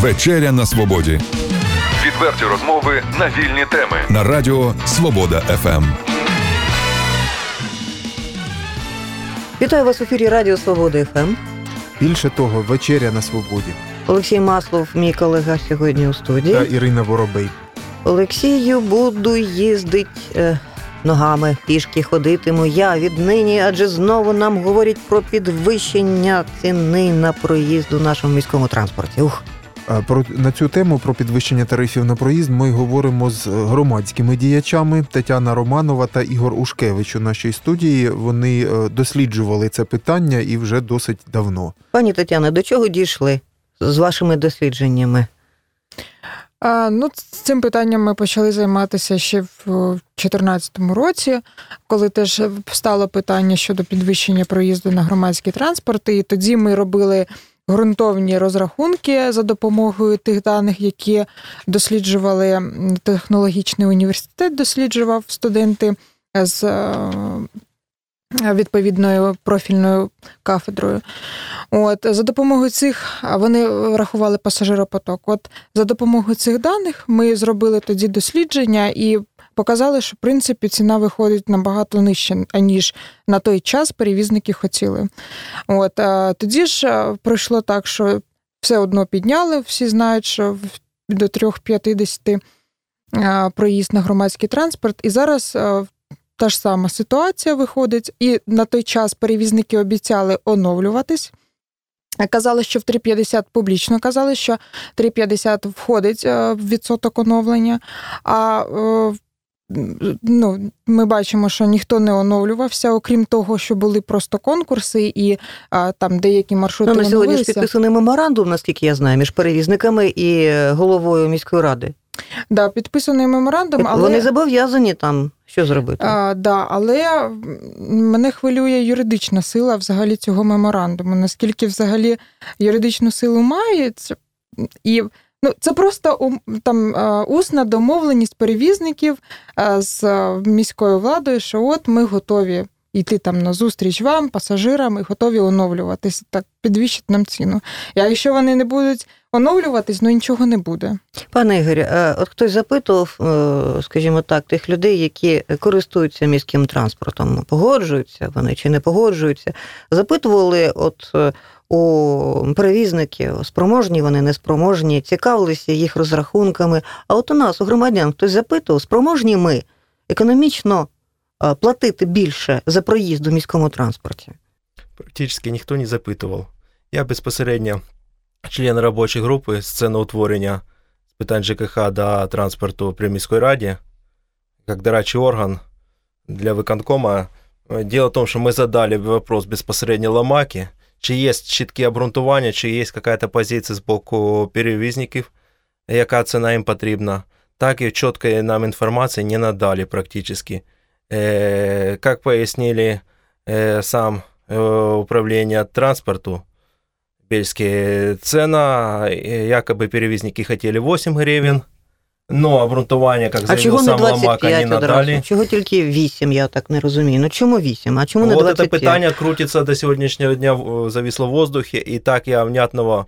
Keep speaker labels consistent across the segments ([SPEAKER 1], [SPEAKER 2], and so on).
[SPEAKER 1] Вечеря на свободі.
[SPEAKER 2] Відверті розмови на вільні теми.
[SPEAKER 1] На радіо Свобода ФМ.
[SPEAKER 3] Вітаю вас в ефірі Радіо Свобода ФМ.
[SPEAKER 4] Більше того, вечеря на свободі.
[SPEAKER 3] Олексій Маслов, мій колега сьогодні у студії.
[SPEAKER 4] Та Ірина Воробей.
[SPEAKER 3] Олексію, буду їздить е, ногами, пішки ходитиму я віднині, адже знову нам говорять про підвищення ціни на проїзд у нашому міському транспорті. Ух,
[SPEAKER 4] Про на цю тему про підвищення тарифів на проїзд ми говоримо з громадськими діячами Тетяна Романова та Ігор Ушкевич у нашій студії. Вони е, досліджували це питання і вже досить давно.
[SPEAKER 3] пані Тетяна, до чого дійшли з вашими дослідженнями?
[SPEAKER 5] А, ну, з цим питанням ми почали займатися ще в 2014 році, коли теж стало питання щодо підвищення проїзду на громадський транспорт. І тоді ми робили ґрунтовні розрахунки за допомогою тих даних, які досліджували технологічний університет, досліджував студенти з е, відповідною профільною кафедрою. От за допомогою цих вони врахували пасажиропоток. От за допомогою цих даних ми зробили тоді дослідження і показали, що в принципі ціна виходить набагато нижче, аніж на той час перевізники хотіли. От а тоді ж пройшло так, що все одно підняли. Всі знають, що до 3,50 а, проїзд на громадський транспорт, і зараз. Та ж сама ситуація виходить, і на той час перевізники обіцяли оновлюватись. Казали, що в 3,50 публічно казали, що 3,50 входить е, в відсоток оновлення. А е, ну, ми бачимо, що ніхто не оновлювався, окрім того, що були просто конкурси, і а, там деякі маршрути
[SPEAKER 3] Ну, на сьогодні ж підписаний меморандум, наскільки я знаю, між перевізниками і е, головою міської ради.
[SPEAKER 5] Да, підписаний меморандум, але
[SPEAKER 3] Вони зобов'язані там що зробити.
[SPEAKER 5] А, да, але мене хвилює юридична сила взагалі цього меморандуму. Наскільки взагалі юридичну силу має, і ну, це просто там усна домовленість перевізників з міською владою, що от ми готові йти там на зустріч вам, пасажирам, і готові оновлюватися, так підвищити нам ціну. І якщо вони не будуть оновлюватись, ну нічого не буде.
[SPEAKER 3] Пане Ігорі, е, от хтось запитував, е, скажімо так, тих людей, які користуються міським транспортом, погоджуються вони чи не погоджуються. Запитували, от е, у перевізників, спроможні вони, неспроможні, цікавилися їх розрахунками. А от у нас, у громадян, хтось запитував, спроможні ми економічно е, платити більше за проїзд у міському транспорті.
[SPEAKER 6] Практично ніхто не запитував. Я безпосередньо член робочої групи з ціноутворення з питань ЖКХ та транспорту при міській раді, як дорадчий орган для виконкома. Дело в том, что мы задали вопрос безпосередньо Ломаки, чи є чіткі обґрунтування, чи є якась позиція з боку перевізників, яка ціна їм потрібна. Так і чіткої нам інформації не надали практически. Э, как пояснили э, сам э, управление транспорту Бельские, цена, э, якобы перевізники хотели 8 гривен, но обґрунтування, як
[SPEAKER 3] не
[SPEAKER 6] сам
[SPEAKER 3] 25
[SPEAKER 6] надали.
[SPEAKER 3] одразу? Чого тільки 8, я так не розумію. Ну чому 8? А чому не
[SPEAKER 6] Вот
[SPEAKER 3] 25?
[SPEAKER 6] это питання крутиться до сьогоднішнього дня, зависло в воздухі, і так я внятного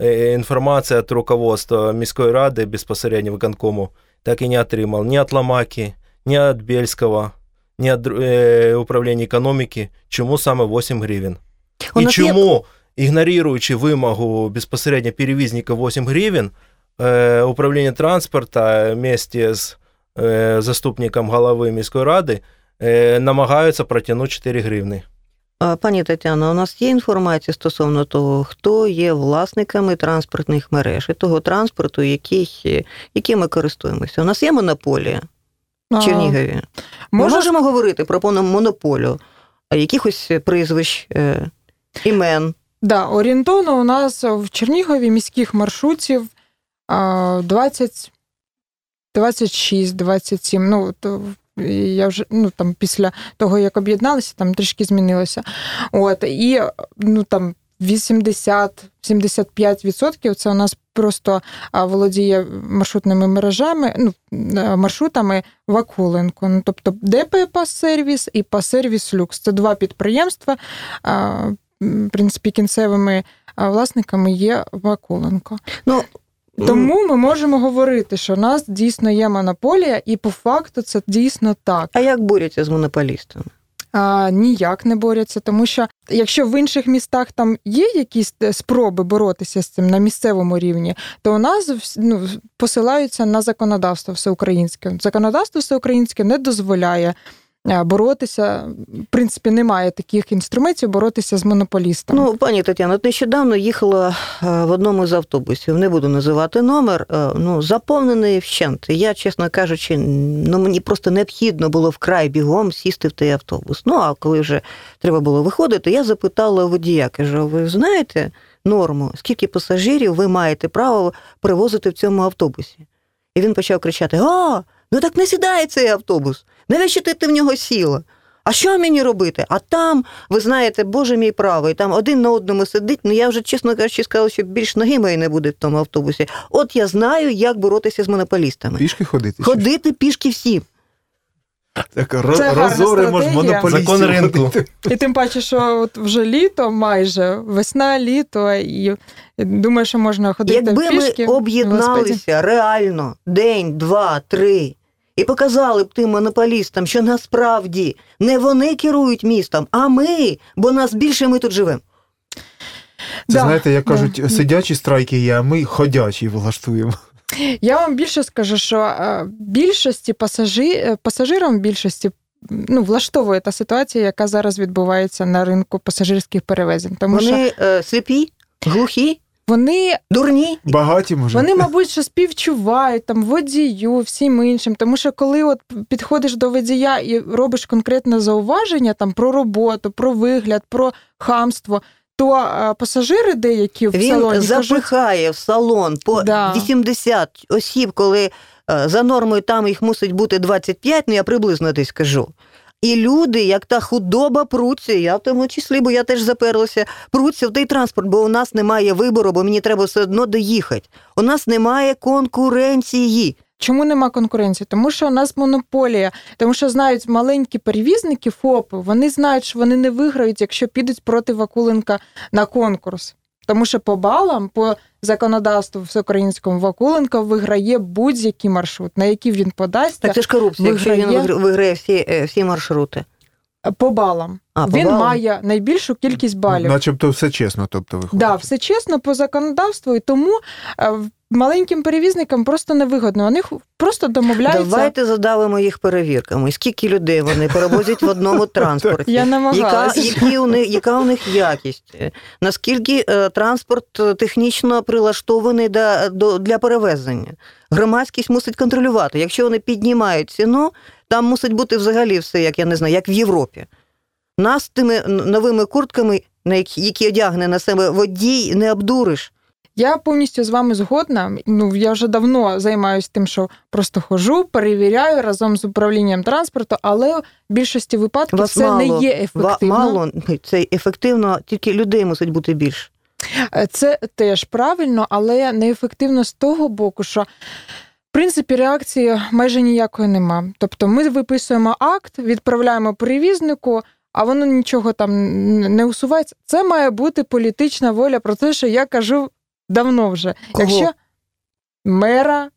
[SPEAKER 6] е, інформації від руководства міської ради безпосередньо виконкому так і не отримав ні від Ламаки, ні від Бельського, ні від е, управління економіки, чому саме 8 гривень. І
[SPEAKER 3] нас є-
[SPEAKER 6] чому, ігноруючи вимогу безпосередньо перевізника 8 гривень, е, управління транспорту вместе з е, заступником голови міської ради е, намагаються протягнути 4 гривні.
[SPEAKER 3] Пані Тетяно, у нас є інформація стосовно того, хто є власниками транспортних мереж і того транспорту, який, е, яким ми користуємося. У нас є монополія в
[SPEAKER 5] А,
[SPEAKER 3] Чернігові. Ми
[SPEAKER 5] Може,
[SPEAKER 3] можемо говорити про повну монополію а якихось прізвищ, е, імен.
[SPEAKER 5] Да, орієнтовно у нас в Чернігові міських маршрутів а, 20, 26, 27. Ну, я вже ну, там, після того, як об'єдналися, там трішки змінилося. От, і ну, там 80-75% це у нас просто володіє маршрутними мережами, ну, е, маршрутами Вакуленко. Ну, тобто ДП Пас-сервіс і Пас-сервіс Люкс. Це два підприємства. В принципі, кінцевими власниками є Вакуленко.
[SPEAKER 3] Ну,
[SPEAKER 5] Тому ми можемо говорити, що у нас дійсно є монополія, і по факту це дійсно так.
[SPEAKER 3] А як борються з монополістами?
[SPEAKER 5] А, ніяк не борються, тому що якщо в інших містах там є якісь е, спроби боротися з цим на місцевому рівні, то у нас ну, посилаються на законодавство всеукраїнське. Законодавство всеукраїнське не дозволяє боротися. В принципі, немає таких інструментів боротися з монополістами.
[SPEAKER 3] Ну, пані Тетяно, от нещодавно їхала е, в одному з автобусів, не буду називати номер, е, ну, заповнений вщент. Я, чесно кажучи, ну, мені просто необхідно було вкрай бігом сісти в той автобус. Ну, а коли вже треба було виходити, я запитала водія, кажу, ви знаєте норму, скільки пасажирів ви маєте право перевозити в цьому автобусі? І він почав кричати: А, ну так не сідає цей автобус. Навіщо ти, ти в нього сіла? А що мені робити? А там, ви знаєте, Боже мій правий, там один на одному сидить. Ну я вже, чесно кажучи, сказала, що більш ноги моєї не буде в тому автобусі. От я знаю, як боротися з монополістами.
[SPEAKER 4] Пішки ходити?
[SPEAKER 3] Ходити пішки всім.
[SPEAKER 4] Так,
[SPEAKER 5] Це гарна
[SPEAKER 4] розоримо ж
[SPEAKER 5] стратегія.
[SPEAKER 4] монополістів.
[SPEAKER 6] Закон ринку.
[SPEAKER 5] І тим паче, що от вже літо, майже весна, літо, і думаю, що можна ходити
[SPEAKER 3] Якби
[SPEAKER 5] пішки.
[SPEAKER 3] ми
[SPEAKER 5] велосипеді.
[SPEAKER 3] об'єдналися реально день, два, три. І показали б тим монополістам, що насправді не вони керують містом, а ми, бо нас більше ми тут живемо.
[SPEAKER 4] Це
[SPEAKER 5] Да,
[SPEAKER 4] знаєте, як
[SPEAKER 5] да.
[SPEAKER 4] кажуть, сидячі страйки є, а ми ходячі влаштуємо.
[SPEAKER 5] Я вам більше скажу, що е, більшості пасажи... е, пасажирам більшості ну, влаштовує та ситуація, яка зараз відбувається на ринку пасажирських перевезень. Тому що
[SPEAKER 3] Вони е, сліпі, глухі,
[SPEAKER 5] вони,
[SPEAKER 3] дурні.
[SPEAKER 4] Багаті може.
[SPEAKER 5] вони, мабуть, що співчувають там водію, всім іншим. Тому що коли от підходиш до водія і робиш конкретне зауваження там про роботу, про вигляд, про хамство. То пасажири деякі в
[SPEAKER 3] Він
[SPEAKER 5] салоні кажуть,
[SPEAKER 3] запихає в салон по
[SPEAKER 5] Да.
[SPEAKER 3] 80 осіб, коли е, за нормою там їх мусить бути 25, ну я приблизно десь кажу. І люди, як та худоба, пруться, я в тому числі, бо я теж заперлася, пруться в той транспорт, бо у нас немає вибору, бо мені треба все одно доїхати. У нас немає конкуренції.
[SPEAKER 5] Чому нема конкуренції? Тому що у нас монополія, тому що знають маленькі перевізники, ФОПи, вони знають, що вони не виграють, якщо підуть проти Вакуленка на конкурс. Тому що по балам, по законодавству всеукраїнському Вакуленко виграє будь-який маршрут, на який він подасться
[SPEAKER 3] Так це ж корупція, якщо він
[SPEAKER 5] Виграє.
[SPEAKER 3] всі, е, всі маршрути.
[SPEAKER 5] по балам.
[SPEAKER 3] А, по
[SPEAKER 5] він
[SPEAKER 3] балам?
[SPEAKER 5] має найбільшу кількість балів.
[SPEAKER 4] Начебто все чесно, тобто виходить.
[SPEAKER 5] Да, все чесно по законодавству, і тому е, маленьким перевізникам просто невигодно. Вони просто домовляються.
[SPEAKER 3] Давайте задавимо їх перевірками. Скільки людей вони перевозять в одному транспорті?
[SPEAKER 5] Я
[SPEAKER 3] Яка, які у них, яка у них якість? Наскільки е, транспорт е, технічно прилаштований до, до, для перевезення? Громадськість мусить контролювати. Якщо вони піднімають ціну, там мусить бути взагалі все, як я не знаю, як в Європі. Нас тими новими куртками, на які, які одягне на себе водій, не обдуриш.
[SPEAKER 5] Я повністю з вами згодна. Ну я вже давно займаюся тим, що просто хожу, перевіряю разом з управлінням транспорту, але в більшості випадків
[SPEAKER 3] Вас
[SPEAKER 5] це
[SPEAKER 3] мало,
[SPEAKER 5] не є ефективно.
[SPEAKER 3] Мало це ефективно, тільки людей мусить бути більше.
[SPEAKER 5] Е, Це теж правильно, але неефективно з того боку, що. В принципі, реакції майже ніякої нема. Тобто ми виписуємо акт, відправляємо перевізнику, а воно нічого там не усувається. Це має бути політична воля про те, що я кажу давно вже.
[SPEAKER 3] Кого?
[SPEAKER 5] Якщо мера,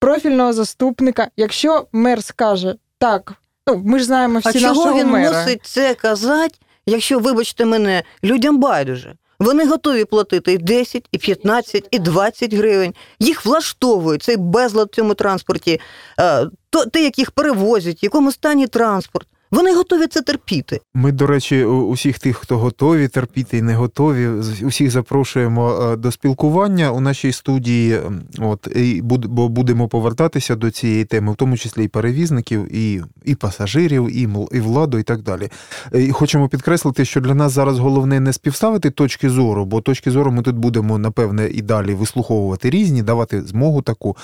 [SPEAKER 5] профільного заступника, якщо мер скаже так, ну ми ж знаємо всі
[SPEAKER 3] А чого він
[SPEAKER 5] мера.
[SPEAKER 3] мусить це казати, якщо, вибачте мене, людям байдуже? Вони готові платити і 10, і 15, і 20 гривень. Їх влаштовує цей безлад в цьому транспорті, е, то, те, як їх перевозять, в якому стані транспорт. Вони готові це терпіти.
[SPEAKER 4] Ми, до речі, усіх тих, хто готові терпіти і не готові, усіх запрошуємо е, до спілкування у нашій студії. От і бо будемо повертатися до цієї теми, в тому числі і перевізників, і, і пасажирів, і і владу, і так далі. Е, І хочемо підкреслити, що для нас зараз головне не співставити точки зору, бо точки зору ми тут будемо напевне і далі вислуховувати різні, давати змогу таку.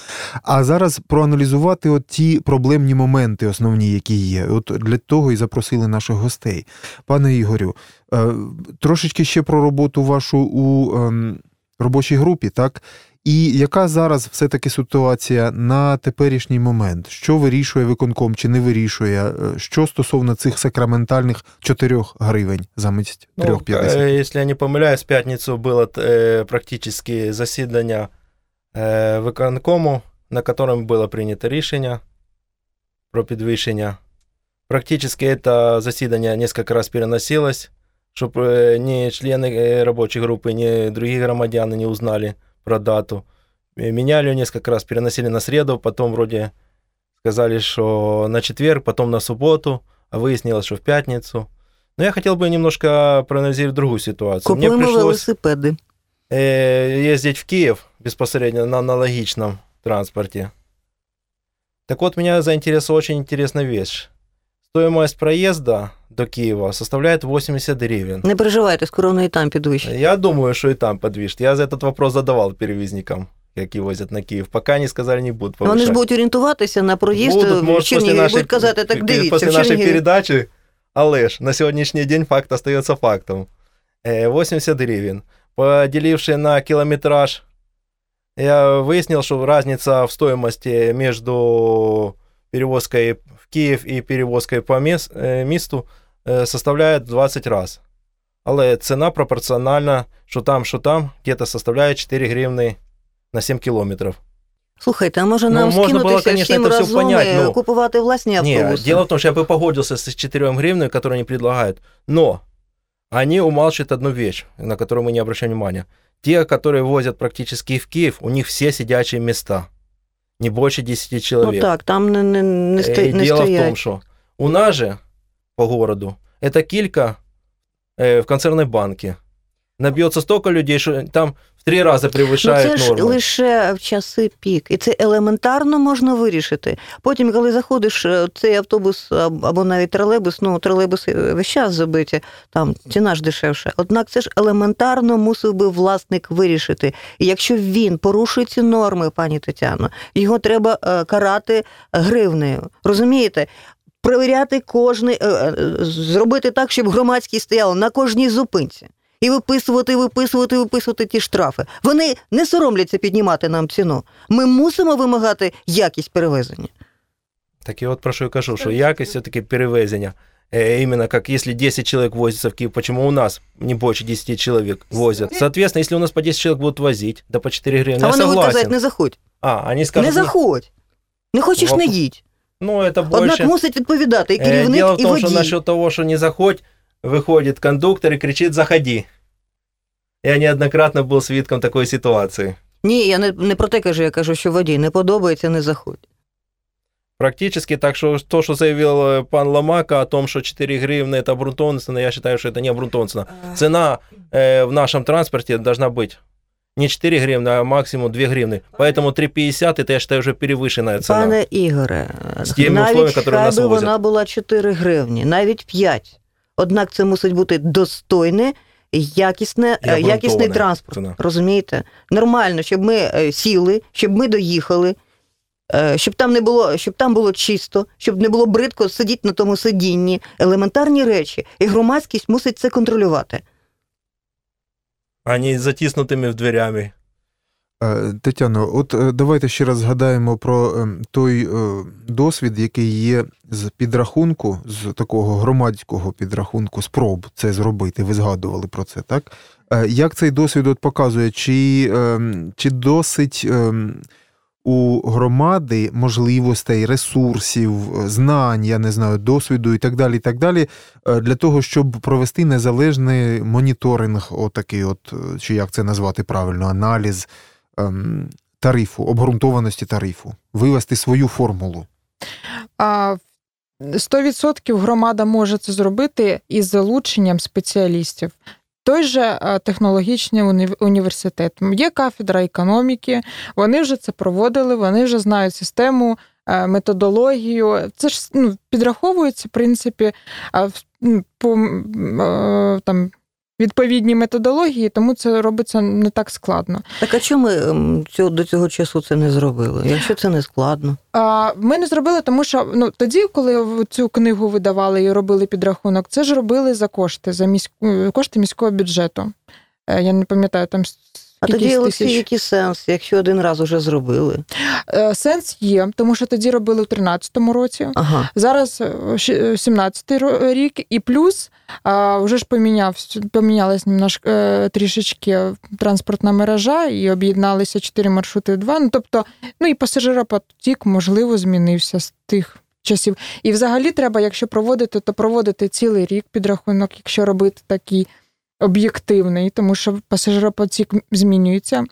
[SPEAKER 4] А зараз проаналізувати от ті проблемні моменти, основні, які є. От для того і запросили наших гостей. Пане Ігорю, е, трошечки ще про роботу вашу у ем, робочій групі, так? І яка зараз все-таки ситуація на теперішній момент? Що вирішує виконком чи не вирішує? Е, Що стосовно цих сакраментальних 4 гривень замість
[SPEAKER 6] Ну,
[SPEAKER 4] 3,50?
[SPEAKER 6] е, Якщо я не помиляюсь, в п'ятницю було практично засідання виконкому, на котором было принято рішення про підвищення. Практически это засідання несколько раз переносилось, щоб е, ні члени е, робочої групи, ні другі громадяни не узнали про дату. Е, Меняли ее несколько раз, переносили на среду, потом вроде сказали, что на четверг, потом на субботу, а выяснилось, что в пятницу. Но я хотел бы немножко проанализировать другую ситуацию. Мне
[SPEAKER 3] Купуємо
[SPEAKER 6] пришлось
[SPEAKER 3] велосипеди.
[SPEAKER 6] э, ездить в Киев безпосредньо на аналогичном транспорте. Так вот, меня заинтересовала очень интересная вещь. Стоимость проезда до Киева составляет 80 гривен.
[SPEAKER 3] Не переживайте, скоро воно і там підвищить.
[SPEAKER 6] Я думаю, что и там подвижет. Я за этот вопрос задавал перевізникам, які возять на Київ. Пока не сказали, не будут повышать.
[SPEAKER 3] Вони ж будуть орієнтуватися на проїзд
[SPEAKER 6] Будуть,
[SPEAKER 3] в
[SPEAKER 6] може, після
[SPEAKER 3] Чернігові і
[SPEAKER 6] нашої-
[SPEAKER 3] будуть казати, так
[SPEAKER 6] пі-
[SPEAKER 3] дивіться,
[SPEAKER 6] Після
[SPEAKER 3] в
[SPEAKER 6] нашої
[SPEAKER 3] Чернігові.
[SPEAKER 6] передачі, але ж на сьогоднішній день факт остається фактом. Э, 80 гривен. Поделивши на километраж, я выяснил, что разница в стоимости между перевозкой в Киев и перевозкой по мес- э, месту э, составляет 20 раз. Але цена пропорциональна, що там, що там, где-то составляет 4 гривны на 7 километров.
[SPEAKER 3] Слухайте, а може
[SPEAKER 6] Ну,
[SPEAKER 3] нам
[SPEAKER 6] можна було,
[SPEAKER 3] скинутися
[SPEAKER 6] конечно,
[SPEAKER 3] всім
[SPEAKER 6] це все
[SPEAKER 3] разом
[SPEAKER 6] понять,
[SPEAKER 3] і
[SPEAKER 6] ну.
[SPEAKER 3] купувати власні автобуси?
[SPEAKER 6] Не, дело в том, что я бы погодился с 4 гривнами, которые они предлагают. Но они умалчивают одну вещь, на которую мы не обращаем внимания. Те, которые возят практически в Киев, у них все сидячие места. Не больше 10
[SPEAKER 3] Ну
[SPEAKER 6] человек.
[SPEAKER 3] так, там не, не, не, сто...
[SPEAKER 6] Э,
[SPEAKER 3] не
[SPEAKER 6] Дело в
[SPEAKER 3] стоять.
[SPEAKER 6] том, что у нас же по городу эта килька э, в концерной банке. Набьется столько людей, что там в три раза
[SPEAKER 3] Ну,
[SPEAKER 6] превышает
[SPEAKER 3] це ж
[SPEAKER 6] норму.
[SPEAKER 3] лише в часи пік, і це елементарно можна вирішити. Потім, коли заходиш е, цей автобус або навіть тролейбус, ну тролейбуси весь час забиті, там ціна ж дешевша. Однак це ж елементарно мусив би власник вирішити. І якщо він порушує ці норми, пані Тетяно, його треба е, карати гривнею. Розумієте? Перевіряти кожний, е, е, зробити так, щоб громадськість стояла на кожній зупинці І виписувати, виписувати, виписувати ті штрафи. Вони не соромляться піднімати нам ціну. Ми мусимо вимагати якість перевезення.
[SPEAKER 6] Так я вот прошу и кажу, что якость все-таки перевезения. Э, Именно как если 10 человек возится в Киев, почему у нас не больше 10 человек возят? Соответственно, если у нас по 10 человек будут возить, да по 4 гривны,
[SPEAKER 3] а
[SPEAKER 6] я
[SPEAKER 3] вони будуть
[SPEAKER 6] согласен.
[SPEAKER 3] казати, не заходь.
[SPEAKER 6] А, они скажут,
[SPEAKER 3] не заходь. Не хочеш, не
[SPEAKER 6] Воп-
[SPEAKER 3] їдь.
[SPEAKER 6] ну это
[SPEAKER 3] Однак
[SPEAKER 6] больше...
[SPEAKER 3] мусить відповідати і
[SPEAKER 6] Э,
[SPEAKER 3] керівник,
[SPEAKER 6] Дело в
[SPEAKER 3] і
[SPEAKER 6] том,
[SPEAKER 3] водій.
[SPEAKER 6] что насчет того, что не заходь, выходит кондуктор и кричит «заходи». Я неоднократно был свидком такой ситуации.
[SPEAKER 3] Ні, я не, не про те кажу, я кажу, що водій не подобається, не заходь.
[SPEAKER 6] Практически так, что то, что заявил э, пан Ломака о том, что 4 гривны это обрунтованная цена, я считаю, что это не обрунтованная цена. Цена э, в нашем транспорте должна быть не 4 гривны, а максимум 2 гривны. Поэтому 3,50 это, я считаю, уже перевышенная цена.
[SPEAKER 3] Пане Ігоре,
[SPEAKER 6] З тими
[SPEAKER 3] навіть
[SPEAKER 6] условиями, які
[SPEAKER 3] хай
[SPEAKER 6] нас
[SPEAKER 3] би
[SPEAKER 6] возять.
[SPEAKER 3] вона була 4 гривні, навіть 5. Однак це мусить бути достойне, якісне, е, якісний транспорт.
[SPEAKER 6] ціна.
[SPEAKER 3] Розумієте? Нормально, щоб ми е, сіли, щоб ми доїхали, е, щоб там не було, щоб там було чисто, щоб не було бридко сидіти на тому сидінні. Елементарні речі. І громадськість мусить це контролювати.
[SPEAKER 6] А не затиснутыми в дверями.
[SPEAKER 4] Е, Тетяно, от е, давайте ще раз згадаємо про е, той е, досвід, який є з підрахунку, з такого громадського підрахунку спроб це зробити. Ви згадували про це, так? Як цей досвід от показує, чи, е, чи досить е, у громади можливостей, ресурсів, знань, я не знаю, досвіду і так далі, і так далі, для того, щоб провести незалежний моніторинг, отакий, от, чи як це назвати правильно, аналіз ем, тарифу, обґрунтованості тарифу, вивести свою формулу.
[SPEAKER 5] А 100% громада може це зробити із залученням спеціалістів. Той же е, технологічний університет. Є кафедра економіки, вони вже це проводили, вони вже знають систему, е, методологію. Це ж ну, підраховується, в принципі, м, по е, там, відповідній методології, тому це робиться не так складно.
[SPEAKER 3] Так а чому ми ем, цього, до цього часу це не зробили? Якщо це не складно.
[SPEAKER 5] А, Ми не зробили, тому що ну тоді, коли цю книгу видавали і робили підрахунок, це ж робили за кошти, за міську кошти міського бюджету. Е, Я не пам'ятаю, там
[SPEAKER 3] А тоді, Олексій, який сенс, якщо один раз уже зробили?
[SPEAKER 5] Е, Сенс є, тому що тоді робили в 13-му році.
[SPEAKER 3] Ага.
[SPEAKER 5] Зараз е, щ- 17-й рік, і плюс вже ж поміняв, помінялась немножко, е, трішечки транспортна мережа, і об'єдналися чотири маршрути в два. Ну, тобто, ну і пасажиропотік, можливо, змінився з тих часів. І взагалі треба, якщо проводити, то проводити цілий рік підрахунок, якщо робити такий об'єктивний, тому що пасажиропотік змінюється.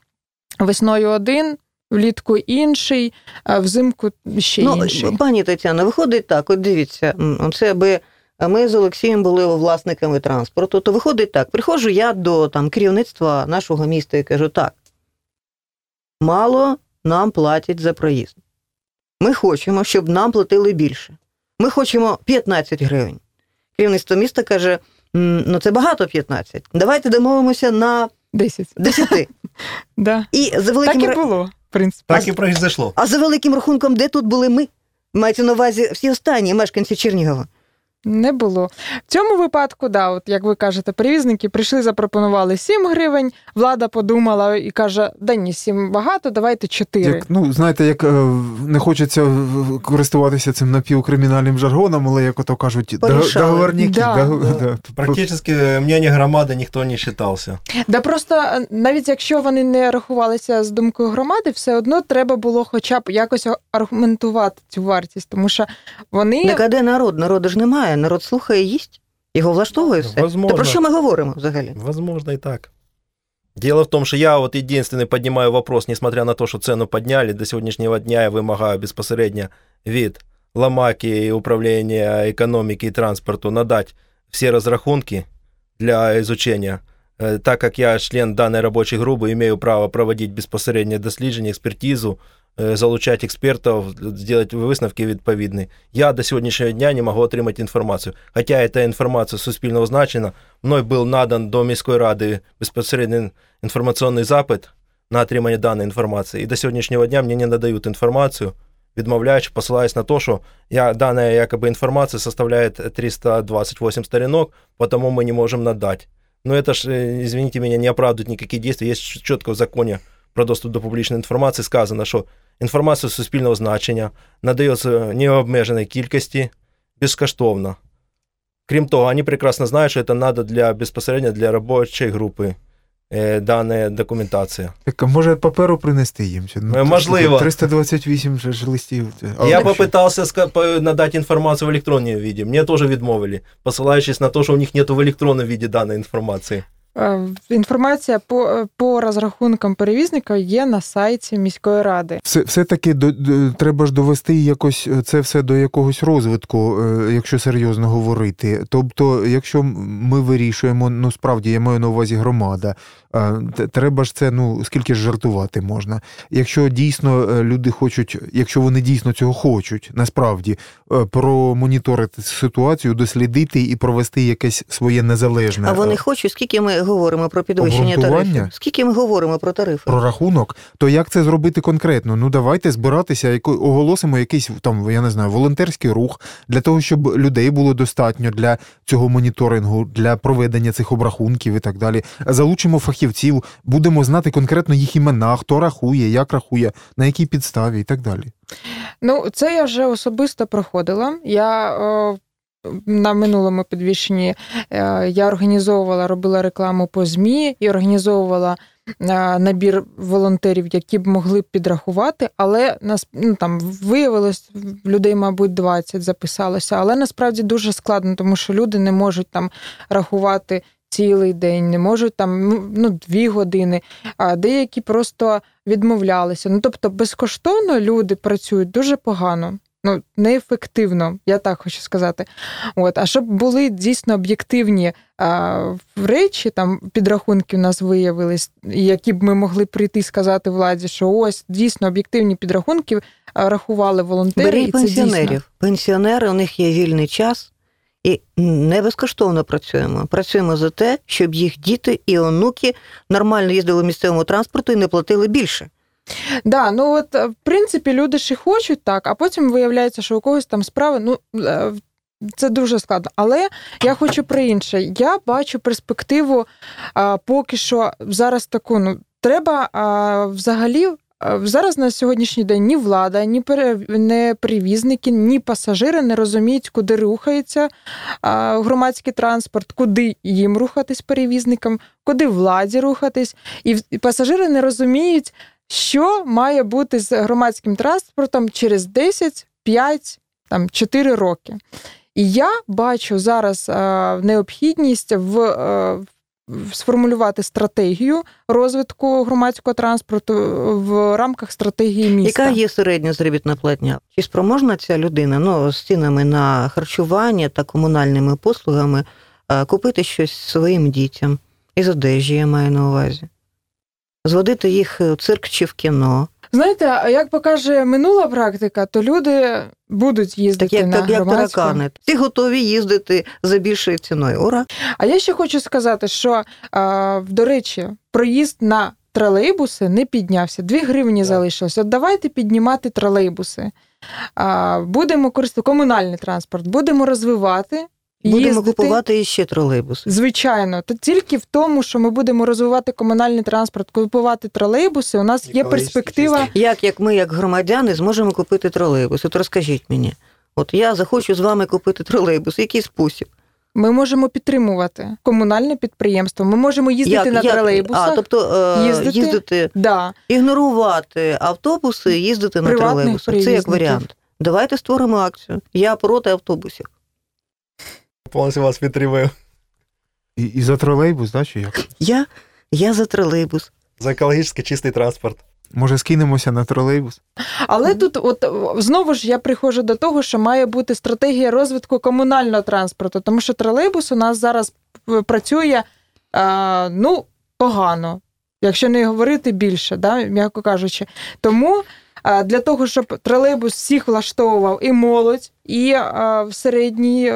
[SPEAKER 5] Весною один, влітку інший, а взимку ще
[SPEAKER 3] Ну,
[SPEAKER 5] інший.
[SPEAKER 3] пані Тетяна, виходить так, от дивіться, це аби ми з Олексієм були власниками транспорту, то виходить так, приходжу я до там, керівництва нашого міста і кажу, так, мало нам платять за проїзд. Ми хочемо, щоб нам платили більше. Ми хочемо 15 гривень. Керівництво міста каже, «М, ну це багато 15. Давайте домовимося на
[SPEAKER 5] 10.
[SPEAKER 3] 10.
[SPEAKER 5] Да.
[SPEAKER 3] І за
[SPEAKER 5] Так
[SPEAKER 3] великим
[SPEAKER 5] і було, в принципі.
[SPEAKER 6] Так і произошло.
[SPEAKER 3] А за великим рахунком, де тут були ми? Мається на увазі всі останні мешканці Чернігова.
[SPEAKER 5] Не було. В цьому випадку, да, от як ви кажете, перевізники прийшли, запропонували 7 гривень. Влада подумала і каже: да ні, 7 багато, давайте 4.
[SPEAKER 4] Як, ну, знаєте, як е, не хочеться користуватися цим напівкримінальним жаргоном, але як ото кажуть, дог-
[SPEAKER 3] Порішали.
[SPEAKER 4] договорняки.
[SPEAKER 5] Да.
[SPEAKER 4] дог- да.
[SPEAKER 6] Практически мнение громады никто не считался.
[SPEAKER 5] Да просто е, навіть якщо вони не рахувалися з думкою громади, все одно треба було хоча б якось аргументувати цю вартість, тому що вони
[SPEAKER 3] Так а де народ? Народу ж немає. Народ слухає, їсть. Його влаштовує все.
[SPEAKER 6] Возможно.
[SPEAKER 3] То про що ми говоримо взагалі?
[SPEAKER 6] Возможно, и так. Дело в том, что я вот единственный поднимаю вопрос, несмотря на то, что цену подняли, до сегодняшнего дня я вымогаю безпосередньо від Ламаки управління економіки і транспорту надать все разрахунки для изучения. Э, Так как я член данной рабочей группы, имею право проводить безпосереднє дослідження, експертизу, э, залучать експертів, сделать висновки відповідні. Я до сьогоднішнього дня не можу отримати інформацію. Хоча ця інформація суспільного значення, мною був надан до міської ради безпосередньо інформаційний запит на отримання даної інформації. І до сьогоднішнього дня мені не надають інформацію, відмовляючи, посилаюсь на те, що я, дана якоби інформація составляє 328 сторінок, тому ми не можемо надати. Но это ж, э, извините меня, не оправдывает никакие действия. Есть чітко в законі про доступ до публічної інформації сказано, що інформація суспільного значення надається необмеженої кількості безкоштовно. Крім того, вони прекрасно знають, що це треба для безпосередньо для робочої групи е, дана документація.
[SPEAKER 4] Так, а може паперу принести їм? Чи,
[SPEAKER 6] Е, можливо.
[SPEAKER 4] 328 же ж листів. А
[SPEAKER 6] Я попитався по- надати інформацію в електронному віді. Мені теж відмовили, посилаючись на те, що у них нет в електронному віді даної інформації.
[SPEAKER 5] Е, інформація по, е, по розрахункам перевізника є на сайті міської ради.
[SPEAKER 4] Все, все-таки до, до, треба ж довести якось е, це все до якогось розвитку, якщо серйозно говорити. Тобто, якщо ми вирішуємо, ну справді я маю на увазі громада, треба ж це, ну скільки ж жартувати можна. Якщо дійсно люди хочуть, якщо вони дійсно цього хочуть, насправді промоніторити ситуацію, дослідити і провести якесь своє незалежне
[SPEAKER 3] А вони хочуть, скільки ми говоримо про підвищення тарифів? Скільки ми говоримо про тарифи?
[SPEAKER 4] прорахунок, то як це зробити конкретно? Ну давайте збиратися, оголосимо якийсь там, я не знаю, волонтерський рух для того, щоб людей було достатньо для цього моніторингу, для проведення цих обрахунків і так далі. Залучимо фахівців, будемо знати конкретно їх імена, хто рахує, як рахує, на якій підставі і так далі.
[SPEAKER 5] Ну, це я вже особисто проходила. Я е, на минулому підвищенні е, я організовувала, робила рекламу по ЗМІ і організовувала е, набір волонтерів, які б могли б підрахувати, але нас ну, там виявилось людей, мабуть, 20 записалося. Але насправді дуже складно, тому що люди не можуть там рахувати. Цілий день, не можуть там ну, ну, дві години, а деякі просто відмовлялися. Ну тобто, безкоштовно люди працюють дуже погано, ну неефективно, я так хочу сказати. От, а щоб були дійсно об'єктивні а, речі, там підрахунки у нас виявились, які б ми могли прийти і сказати владі, що ось дійсно об'єктивні підрахунки рахували волонтери.
[SPEAKER 3] Бери
[SPEAKER 5] і це дійсно.
[SPEAKER 3] пенсіонерів. Пенсіонери, у них є вільний час. І не безкоштовно працюємо. Працюємо за те, щоб їх діти і онуки нормально їздили в місцевому транспорту і не платили більше.
[SPEAKER 5] Да, ну от е, в принципі люди і хочуть так, а потім виявляється, що у когось там справи. Ну е, це дуже складно. Але я хочу про інше. Я бачу перспективу а, поки що зараз таку, ну. треба а, взагалі. Зараз на сьогоднішній день ні влада, ні перевізники, ні пасажири не розуміють, куди рухається громадський транспорт, куди їм рухатись перевізникам, куди владі рухатись, і пасажири не розуміють, що має бути з громадським транспортом через 10, 5, там 4 роки. І я бачу зараз необхідність в сформулювати стратегію розвитку громадського транспорту в рамках стратегії міста.
[SPEAKER 3] Яка є середня заробітна платня? Чи спроможна ця людина ну, з цінами на харчування та комунальними послугами купити щось своїм дітям із одежі, я маю на увазі? Зводити їх в цирк чи в кіно,
[SPEAKER 5] Знаєте, як покаже минула практика, то люди будуть їздити
[SPEAKER 3] так, як,
[SPEAKER 5] на
[SPEAKER 3] так, як
[SPEAKER 5] громадську.
[SPEAKER 3] таракани. Всі готові їздити за більшою ціною. Ура!
[SPEAKER 5] А я ще хочу сказати, що до речі, проїзд на тролейбуси не піднявся. Дві гривні так. залишилось. От давайте піднімати тролейбуси. Будемо користувати комунальний транспорт, будемо розвивати.
[SPEAKER 3] Будемо
[SPEAKER 5] їздити.
[SPEAKER 3] купувати іще тролейбус.
[SPEAKER 5] Звичайно, то тільки в тому, що ми будемо розвивати комунальний транспорт, купувати тролейбуси. У нас є перспектива.
[SPEAKER 3] Як як ми, як громадяни, зможемо купити тролейбус? От розкажіть мені, от я захочу з вами купити тролейбус. Який спосіб?
[SPEAKER 5] Ми можемо підтримувати комунальне підприємство. Ми можемо їздити
[SPEAKER 3] як,
[SPEAKER 5] на
[SPEAKER 3] як?
[SPEAKER 5] тролейбусах.
[SPEAKER 3] А, тобто е, їздити, їздити
[SPEAKER 5] да.
[SPEAKER 3] ігнорувати автобуси, їздити на тролейбусах. Це як варіант. Давайте створимо акцію. Я проти автобусів.
[SPEAKER 6] Повністю вас підтримую.
[SPEAKER 4] І, і за тролейбус, да, чи як?
[SPEAKER 3] Я я за тролейбус.
[SPEAKER 6] За екологічно чистий транспорт.
[SPEAKER 4] Може, скинемося на тролейбус?
[SPEAKER 5] Але mm-hmm. тут, от знову ж я приходжу до того, що має бути стратегія розвитку комунального транспорту, тому що тролейбус у нас зараз працює а, ну, погано, якщо не говорити більше, да, м'яко кажучи. Тому а, для того, щоб тролейбус всіх влаштовував і молодь, і а, в середній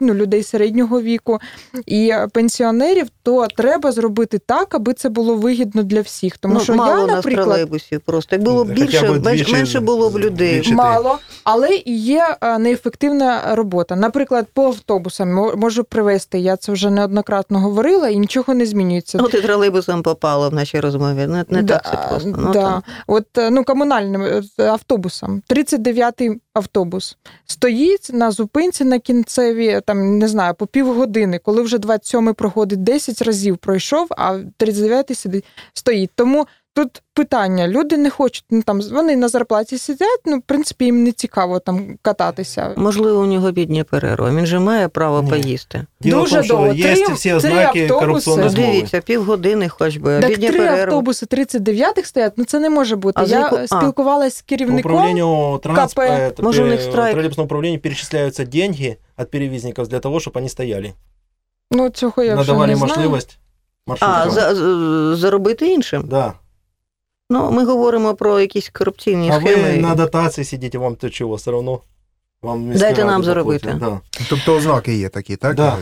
[SPEAKER 5] ну, людей середнього віку і пенсіонерів, то треба зробити так, аби це було вигідно для всіх. Тому
[SPEAKER 3] ну,
[SPEAKER 5] що
[SPEAKER 3] мало
[SPEAKER 5] я, наприклад,
[SPEAKER 3] тролейбусів просто як було б більше, менше, менше було б людей.
[SPEAKER 6] Двічі
[SPEAKER 5] мало, але і є неефективна робота. Наприклад, по автобусам можу привести. Я це вже неоднократно говорила, і нічого не змінюється.
[SPEAKER 3] От і тролейбусом попало в нашій розмові. Не, не
[SPEAKER 5] да,
[SPEAKER 3] так це просто. Ну,
[SPEAKER 5] да. От ну комунальним е, автобусом, 39-й автобус стоїть на зупинці на кінцеві, там не знаю, по півгодини, коли вже 27-й проходить 10 разів пройшов, а 39-й сидить стоїть. Тому тут питання: люди не хочуть, ну там вони на зарплаті сидять. Ну, в принципі, їм не цікаво там кататися.
[SPEAKER 3] Можливо, у нього бідня перерва. Він же має право Ні. поїсти.
[SPEAKER 5] Діло Дуже довго.
[SPEAKER 6] Є
[SPEAKER 5] три,
[SPEAKER 6] всі ознаки корупційної
[SPEAKER 3] Ну, Дивіться, півгодини хоч би.
[SPEAKER 5] Так
[SPEAKER 3] бідня
[SPEAKER 5] три
[SPEAKER 3] перерва.
[SPEAKER 5] автобуси 39-х стоять. Ну це не може бути.
[SPEAKER 3] А
[SPEAKER 5] Я
[SPEAKER 3] яку...
[SPEAKER 5] спілкувалася з керівником.
[SPEAKER 6] Управлінню транспорту
[SPEAKER 3] Може, у них страйк?
[SPEAKER 6] троллейбусном управлінні перечисляються деньги від перевізників для того, щоб вони стояли.
[SPEAKER 5] Ну, цього я
[SPEAKER 6] Надавали
[SPEAKER 5] вже не
[SPEAKER 6] можливість.
[SPEAKER 3] А, за, заробити іншим?
[SPEAKER 6] Да.
[SPEAKER 3] Ну, ми говоримо про якісь корупційні
[SPEAKER 6] а
[SPEAKER 3] схеми.
[SPEAKER 6] А ви на дотації сидите, вам то чого, все одно. Вам
[SPEAKER 3] Дайте нам заробити.
[SPEAKER 6] Да.
[SPEAKER 4] Тобто ознаки є такі, так?
[SPEAKER 6] Да.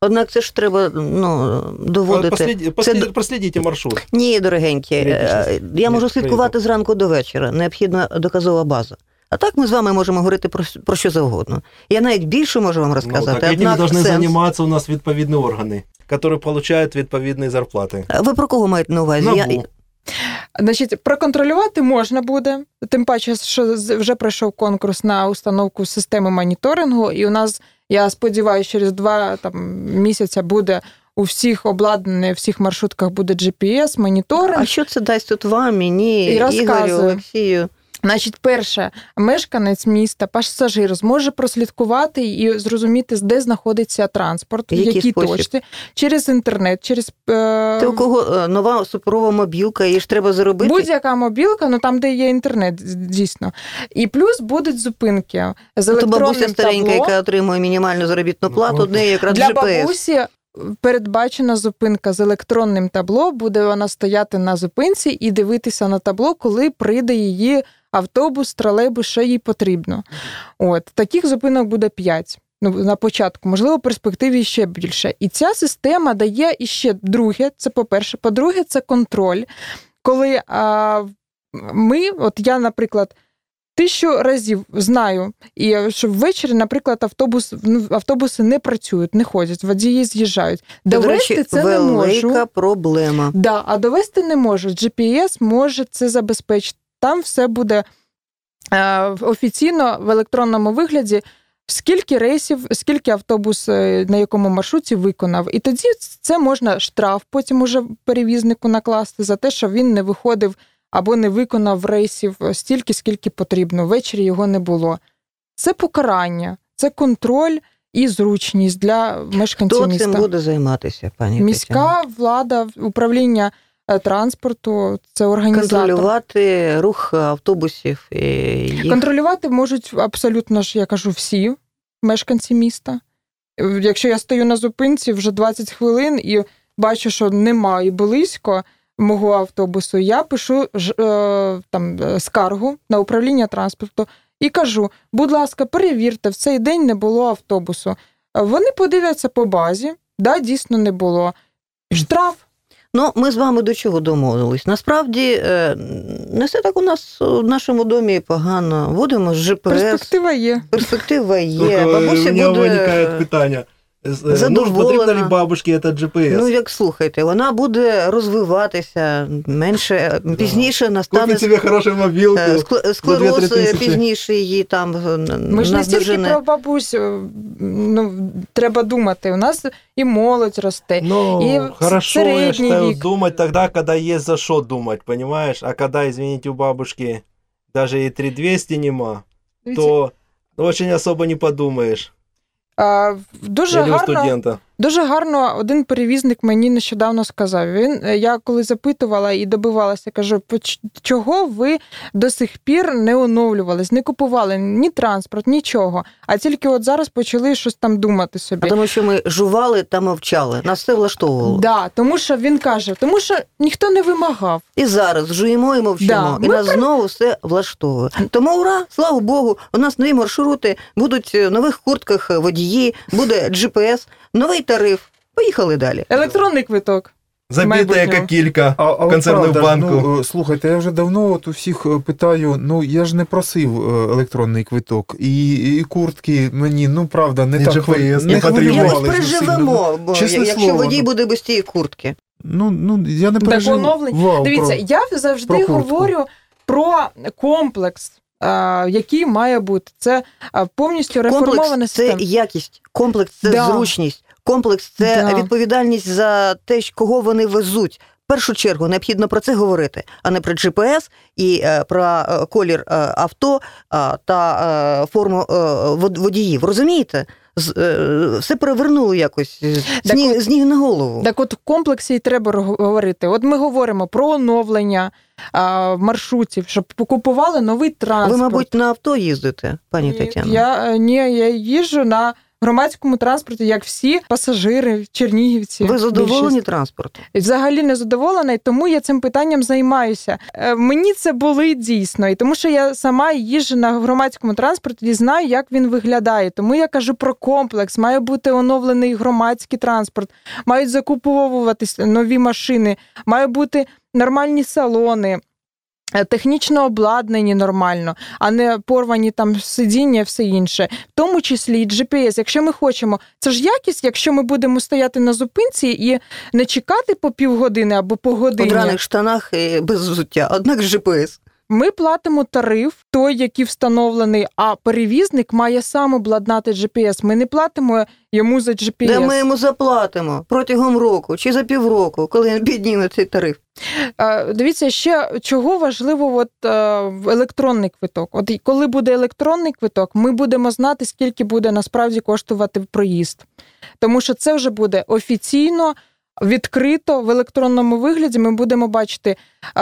[SPEAKER 3] Однак це ж треба ну, доводити.
[SPEAKER 6] Послід... Послід... Прослідіть маршрут.
[SPEAKER 3] Ні, дорогенькі, е, я можу слідкувати зранку до вечора. Необхідна доказова база. А так ми з вами можемо говорити про про що завгодно. Я навіть більше можу вам розказати.
[SPEAKER 6] Ну, так,
[SPEAKER 3] Однак
[SPEAKER 6] повинні
[SPEAKER 3] сенс...
[SPEAKER 6] займатися у нас відповідні органи, які отримують відповідні зарплати.
[SPEAKER 3] Ви про кого маєте на увазі?
[SPEAKER 6] Набу.
[SPEAKER 3] Я...
[SPEAKER 5] Значить, проконтролювати можна буде, тим паче, що вже пройшов конкурс на установку системи моніторингу, і у нас, я сподіваюся, через два там, місяця буде у всіх обладнаних, у всіх маршрутках буде GPS, моніторинг.
[SPEAKER 3] А що це дасть тут вам, мені,
[SPEAKER 5] і
[SPEAKER 3] Ігорю, Олексію?
[SPEAKER 5] Значить, перше, мешканець міста, пасажир зможе прослідкувати і зрозуміти, де знаходиться транспорт, в якій точці, через інтернет, через
[SPEAKER 3] е... Ти у кого нова суперова мобілка, її ж треба заробити.
[SPEAKER 5] Будь-яка мобілка, ну там, де є інтернет, дійсно. І плюс будуть зупинки з електронним
[SPEAKER 3] То бабуся старенька,
[SPEAKER 5] табло.
[SPEAKER 3] яка отримує мінімальну заробітну плату,
[SPEAKER 6] Ну,
[SPEAKER 3] неї якраз
[SPEAKER 5] для
[SPEAKER 3] GPS.
[SPEAKER 5] бабусі. Передбачена зупинка з електронним табло, буде вона стояти на зупинці і дивитися на табло, коли прийде її автобус, тролейбус, що їй потрібно. От таких зупинок буде 5. Ну, на початку, можливо, в перспективі ще більше. І ця система дає іще друге. Це по-перше. По-друге, це контроль. Коли а, ми, от я, наприклад, тисячу разів знаю, і що ввечері, наприклад, автобус ну, автобуси не працюють, не ходять, водії з'їжджають. Довести
[SPEAKER 3] речі,
[SPEAKER 5] це не можу.
[SPEAKER 3] велика проблема.
[SPEAKER 5] Да, а довести не можу. GPS може це забезпечити. Там все буде е, офіційно в електронному вигляді. Скільки рейсів, скільки автобус е, на якому маршруті виконав, і тоді це можна штраф потім уже перевізнику накласти за те, що він не виходив або не виконав рейсів стільки, скільки потрібно. Ввечері його не було. Це покарання, це контроль і зручність для мешканців
[SPEAKER 3] Хто
[SPEAKER 5] міста.
[SPEAKER 3] цим буде займатися, пані
[SPEAKER 5] Міська
[SPEAKER 3] Тетяно?
[SPEAKER 5] влада, управління транспорту, це організатор.
[SPEAKER 3] контролювати рух автобусів і їх
[SPEAKER 5] Контролювати можуть абсолютно ж, я кажу, всі мешканці міста. Е, Якщо я стою на зупинці вже 20 хвилин і бачу, що немає близько мого автобусу, я пишу е, там, е, скаргу на управління транспорту і кажу: будь ласка, перевірте, в цей день не було автобусу. Е, Вони подивляться по базі, да, дійсно не було. Штраф.
[SPEAKER 3] Ну, ми з вами до чого домовились? Насправді е, не все так у нас в нашому домі погано. Водимо з GPS,
[SPEAKER 5] Перспектива є.
[SPEAKER 3] перспектива є. Бабуся
[SPEAKER 6] у меня виникає питання. Е,
[SPEAKER 3] задоволена.
[SPEAKER 6] Ну, потрібно ли бабушці этот GPS?
[SPEAKER 3] Ну, як слухайте, вона буде розвиватися менше, пізніше настане
[SPEAKER 6] Купить себе хорошу мобілку.
[SPEAKER 3] е, склероз
[SPEAKER 6] за 2-3 тисячі.
[SPEAKER 3] пізніше її там е,
[SPEAKER 5] Ми ж не стільки про бабусю. Ну, треба думати. У нас і молодь росте.
[SPEAKER 6] Ну,
[SPEAKER 5] И
[SPEAKER 6] хорошо, я считаю,
[SPEAKER 5] век.
[SPEAKER 6] думать тогда, когда есть за что думать, понимаешь? А когда, извините, у бабушки даже и 3200 нема, то очень особо не подумаєш.
[SPEAKER 5] Дуже
[SPEAKER 6] Или
[SPEAKER 5] гарно,
[SPEAKER 6] студента.
[SPEAKER 5] Дуже гарно один перевізник мені нещодавно сказав. Він е, я коли запитувала і добивалася, кажу, «Поч- чого ви до сих пір не оновлювались, не купували ні транспорт, нічого. А тільки от зараз почали щось там думати собі.
[SPEAKER 3] А тому що ми жували та мовчали. Нас все влаштовувало.
[SPEAKER 5] Да, тому що він каже, тому що ніхто не вимагав.
[SPEAKER 3] І зараз жуємо і мовчимо,
[SPEAKER 5] Да,
[SPEAKER 3] і нас знову все влаштовує. Тому ура, слава Богу, у нас нові маршрути, будуть в нових куртках водії, буде GPS, новий тариф. Поїхали далі.
[SPEAKER 5] Електронний квиток.
[SPEAKER 6] Забитая
[SPEAKER 5] майбутнього.
[SPEAKER 6] как килька.
[SPEAKER 4] А, а от правда,
[SPEAKER 6] банку.
[SPEAKER 4] Ну, е, слухайте, я вже давно от у всіх е, питаю: ну я ж не просив е, електронний квиток, і, і куртки мені, ну правда, не
[SPEAKER 6] І
[SPEAKER 4] так
[SPEAKER 6] GPS
[SPEAKER 4] не
[SPEAKER 6] не потрібно.
[SPEAKER 3] Переживемо, бо
[SPEAKER 4] Чесне
[SPEAKER 3] якщо
[SPEAKER 4] слово,
[SPEAKER 3] водій
[SPEAKER 4] ну.
[SPEAKER 3] буде без тієї куртки.
[SPEAKER 4] Ну, ну я не
[SPEAKER 5] Так,
[SPEAKER 4] переживав.
[SPEAKER 5] оновлень. Дивіться,
[SPEAKER 4] про-
[SPEAKER 5] я завжди
[SPEAKER 4] про
[SPEAKER 5] говорю про комплекс, який має бути. Це повністю реформована
[SPEAKER 3] Комплекс це якість, комплекс це
[SPEAKER 5] Да.
[SPEAKER 3] зручність, комплекс це
[SPEAKER 5] Да.
[SPEAKER 3] відповідальність за те, кого вони везуть. В першу чергу необхідно про це говорити, а не про GPS і е, про е, колір е, авто та форму вод- водіїв. Розумієте? Все перевернуло якось з ніг, з ніг на голову.
[SPEAKER 5] Так от в комплексі і треба говорити. От ми говоримо про оновлення а, маршрутів, щоб покупували новий транспорт.
[SPEAKER 3] Ви, мабуть, на авто їздите, пані Тетяно?
[SPEAKER 5] Я, ні, я їжджу на громадському транспорті, як всі пасажири, чернігівці.
[SPEAKER 3] Ви задоволені
[SPEAKER 5] більшість.
[SPEAKER 3] транспортом?
[SPEAKER 5] Взагалі не задоволена, і тому я цим питанням займаюся. Е, Мені це болить дійсно, і тому що я сама їжджу на громадському транспорті і знаю, як він виглядає. Тому я кажу про комплекс. Має бути оновлений громадський транспорт, мають закуповуватись нові машини, мають бути нормальні салони. Е, Технічно обладнані нормально, а не порвані там сидіння, все інше, в тому числі і GPS. Якщо ми хочемо, це ж якість, якщо ми будемо стояти на зупинці і не чекати по півгодини або по
[SPEAKER 3] У
[SPEAKER 5] годині.
[SPEAKER 3] драних штанах і без взуття, однак GPS.
[SPEAKER 5] Ми платимо тариф, той, який встановлений, а перевізник має сам обладнати GPS. Ми не платимо йому за GPS.
[SPEAKER 3] Де ми йому заплатимо протягом року чи за півроку, коли він підніме цей тариф.
[SPEAKER 5] Е, Дивіться, ще чого важливо от, е, електронний квиток. От коли буде електронний квиток, ми будемо знати, скільки буде насправді коштувати проїзд. Тому що це вже буде офіційно. Відкрито в електронному вигляді ми будемо бачити,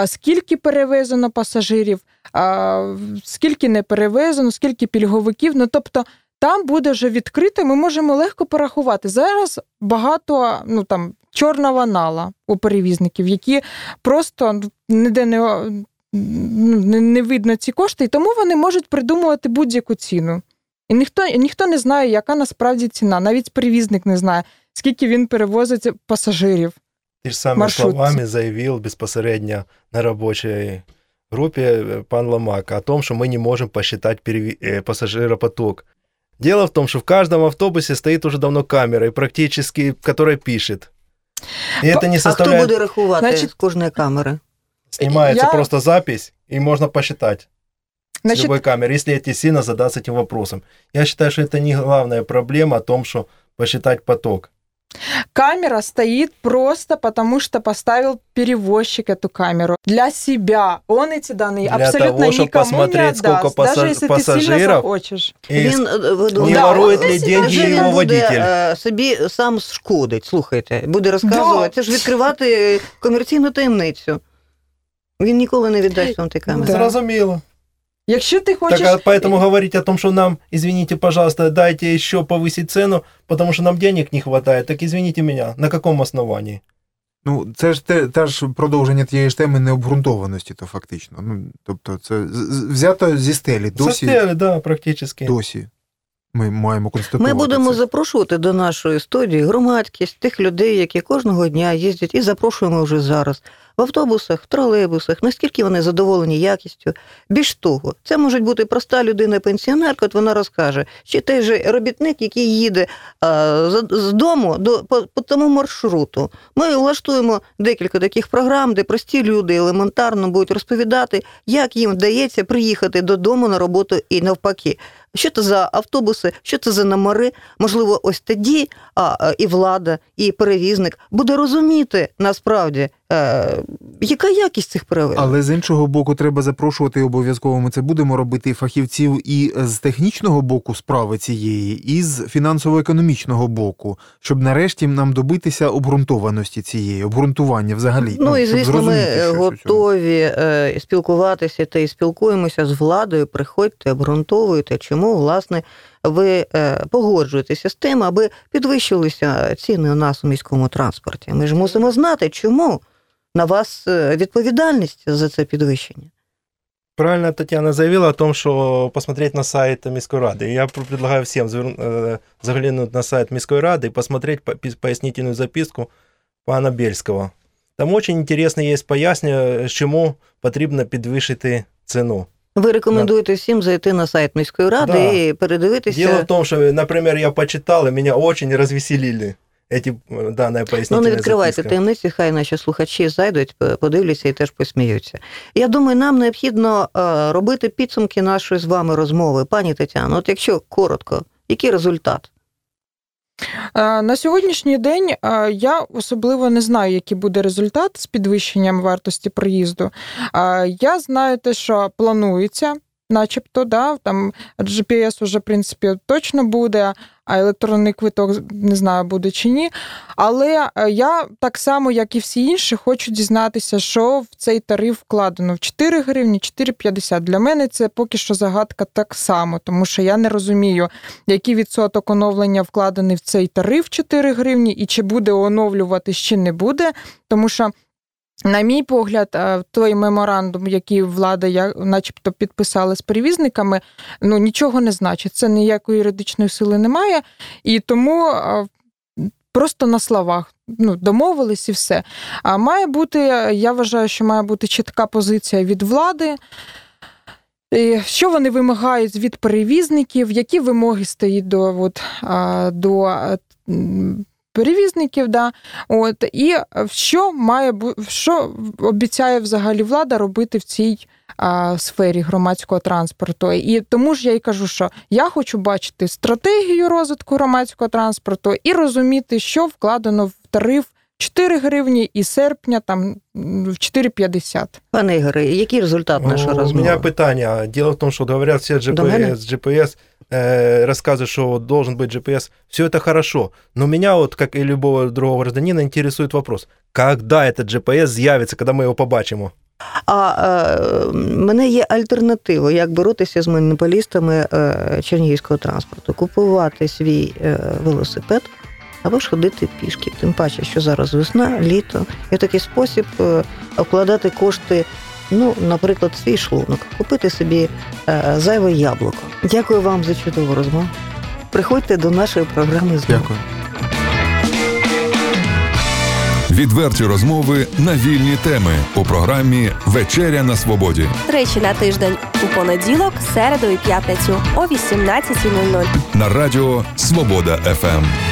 [SPEAKER 5] скільки перевезено пасажирів, скільки не перевезено, скільки пільговиків. Ну тобто там буде вже відкрито, ми можемо легко порахувати. Зараз багато ну там чорного нала у перевізників, які просто ну, ніде не, ну, не видно ці кошти, і тому вони можуть придумувати будь-яку ціну. І ніхто, ніхто не знає, яка насправді ціна. Навіть перевізник не знає, скільки він перевозить пасажирів.
[SPEAKER 6] Ти ж самими
[SPEAKER 5] Маршрутці.
[SPEAKER 6] словами заявив безпосередньо на робочій группе э, пан Ломака о том, что мы не можем посчитать переви- э, пассажиропоток. Дело в том, что в каждом автобусе стоит уже давно камера, и практически, которая пишет. И это не
[SPEAKER 3] А хто
[SPEAKER 6] составляет...
[SPEAKER 3] буде рахувати
[SPEAKER 5] Значить-
[SPEAKER 3] з кожної камери?
[SPEAKER 6] Снимается
[SPEAKER 5] Я-
[SPEAKER 6] просто запись, и можно посчитать с
[SPEAKER 5] Значить,
[SPEAKER 6] любой камеры, если эти сильно задаться этим вопросом. Я считаю, что это не главная проблема о том, что посчитать поток.
[SPEAKER 5] камера стоит просто потому, что поставил перевозчик эту камеру для себя. Он эти данные
[SPEAKER 6] Для
[SPEAKER 5] абсолютно
[SPEAKER 6] того, чтоб
[SPEAKER 5] никому не
[SPEAKER 6] посмотреть,
[SPEAKER 5] отдаст,
[SPEAKER 6] сколько
[SPEAKER 5] даже
[SPEAKER 6] пассаж-
[SPEAKER 5] если ты сильно
[SPEAKER 6] пассажиров.
[SPEAKER 5] захочешь.
[SPEAKER 6] И
[SPEAKER 3] Він е, ви
[SPEAKER 6] не
[SPEAKER 3] думаєте,
[SPEAKER 6] ворует
[SPEAKER 3] він
[SPEAKER 6] ли деньги
[SPEAKER 3] вже
[SPEAKER 6] его
[SPEAKER 3] буде,
[SPEAKER 6] водитель?
[SPEAKER 3] е, собі сам шкодить, слухайте, буде розказувати. Це ж відкривати комерційну таємницю. Він ніколи не віддасть вам ті камери.
[SPEAKER 5] Да.
[SPEAKER 6] Зразумело.
[SPEAKER 5] Якщо ти хочеш...
[SPEAKER 6] Так а поэтому говорить о том, что нам, извините, пожалуйста, дайте еще повысить цену, потому что нам денег не хватает, так извините меня, на каком основании?
[SPEAKER 4] Ну, це ж те, теж продовження тієї ж теми необґрунтованості, то фактично. Ну, тобто, це взято зі стелі. Досі,
[SPEAKER 6] Застели, да, практически.
[SPEAKER 4] досі ми маємо констатувати.
[SPEAKER 3] Ми будемо
[SPEAKER 4] це.
[SPEAKER 3] запрошувати до нашої студії громадськість тих людей, які кожного дня їздять, і запрошуємо вже зараз в автобусах, в тролейбусах, наскільки вони задоволені якістю. Більш того, це може бути проста людина-пенсіонерка, от вона розкаже, чи той же робітник, який їде з, дому до по, по тому маршруту. Ми влаштуємо декілька таких програм, де прості люди елементарно будуть розповідати, як їм вдається приїхати додому на роботу і навпаки. Що це за автобуси, що це за номери? Можливо, ось тоді а, і влада, і перевізник буде розуміти насправді, яка якість цих перевезень.
[SPEAKER 4] Але з іншого боку, треба запрошувати і обов'язково. Ми це будемо робити фахівців і з технічного боку справи цієї, і з фінансово-економічного боку, щоб нарешті нам добитися обґрунтованості цієї, обґрунтування взагалі.
[SPEAKER 3] Ну і звісно, ми е, готові е, спілкуватися та і спілкуємося з владою. Приходьте, обґрунтовуйте, чому власне ви е, погоджуєтеся з тим, аби підвищилися ціни у нас у міському транспорті. Ми ж мусимо знати, чому на вас е, відповідальність за це підвищення.
[SPEAKER 6] Правильно Татьяна заявила о том, что посмотреть на сайт Міської ради. Я предлагаю всем э, заглянуть на сайт Міської ради и посмотреть по- пояснительную записку пана Бельського. Там очень интересно есть пояснення, чому потрібно підвищити ціну.
[SPEAKER 3] Ви рекомендуєте всім зайти на сайт міської ради
[SPEAKER 6] Да.
[SPEAKER 3] і передивитися.
[SPEAKER 6] Дело в том, что, например, я почитал, и меня очень развеселили эти э, данная
[SPEAKER 3] Ну, не відкривайте таємниці, хай наші слухачі зайдуть, подивляться і теж посміються. Я думаю, нам необхідно е, робити підсумки нашої з вами розмови. Пані Тетяно, от якщо коротко, який результат?
[SPEAKER 5] Е, На сьогоднішній день е, я особливо не знаю, який буде результат з підвищенням вартості проїзду. Е, Я знаю те, що планується, начебто, да, там GPS вже, в принципі, точно буде, а електронний квиток не знаю, буде чи ні. Але е, я так само, як і всі інші, хочу дізнатися, що в цей тариф вкладено в 4 гривні, 4,50. Для мене це поки що загадка так само, тому що я не розумію, який відсоток оновлення вкладений в цей тариф 4 гривні, і чи буде оновлюватись, чи не буде. Тому що, на мій погляд, е, той меморандум, який влада я, начебто підписала з перевізниками, ну нічого не значить. Це ніякої юридичної сили немає. І тому. е, Просто на словах ну, домовились і все. А має бути, я вважаю, що має бути чітка позиція від влади. Що вони вимагають від перевізників, які вимоги стоїть до, от, до перевізників, да, от, і що має що обіцяє взагалі влада робити в цій а, сфері громадського транспорту. І тому ж я й кажу, що я хочу бачити стратегію розвитку громадського транспорту і розуміти, що вкладено в тариф 4 гривні і серпня там м, в 4,50.
[SPEAKER 3] Пане Ігоре, який результат нашої
[SPEAKER 6] У
[SPEAKER 3] розмови?
[SPEAKER 6] меня питание. Дело в том, что говорят все
[SPEAKER 3] До мене?
[SPEAKER 6] GPS, GPS э, рассказывают, что вот должен быть GPS. Все это хорошо. Но меня, вот, как и любого другого гражданина, интересует вопрос. Когда этот GPS з'явится, когда мы его побачимо?
[SPEAKER 3] А е, в мене є альтернатива, як боротися з монополістами е, чернігівського транспорту, купувати свій е, велосипед або ж ходити пішки. Тим паче, що зараз весна, літо, і в такий спосіб е, вкладати кошти. Ну, наприклад, свій шлунок, купити собі е, зайве яблуко. Дякую вам за чудову розмову. Приходьте до нашої програми знову.
[SPEAKER 4] Дякую.
[SPEAKER 1] Відверті розмови на вільні теми у програмі Вечеря на Свободі
[SPEAKER 7] Тричі на тиждень у понеділок, середу і п'ятницю о 18.00.
[SPEAKER 1] на радіо Свобода ФМ.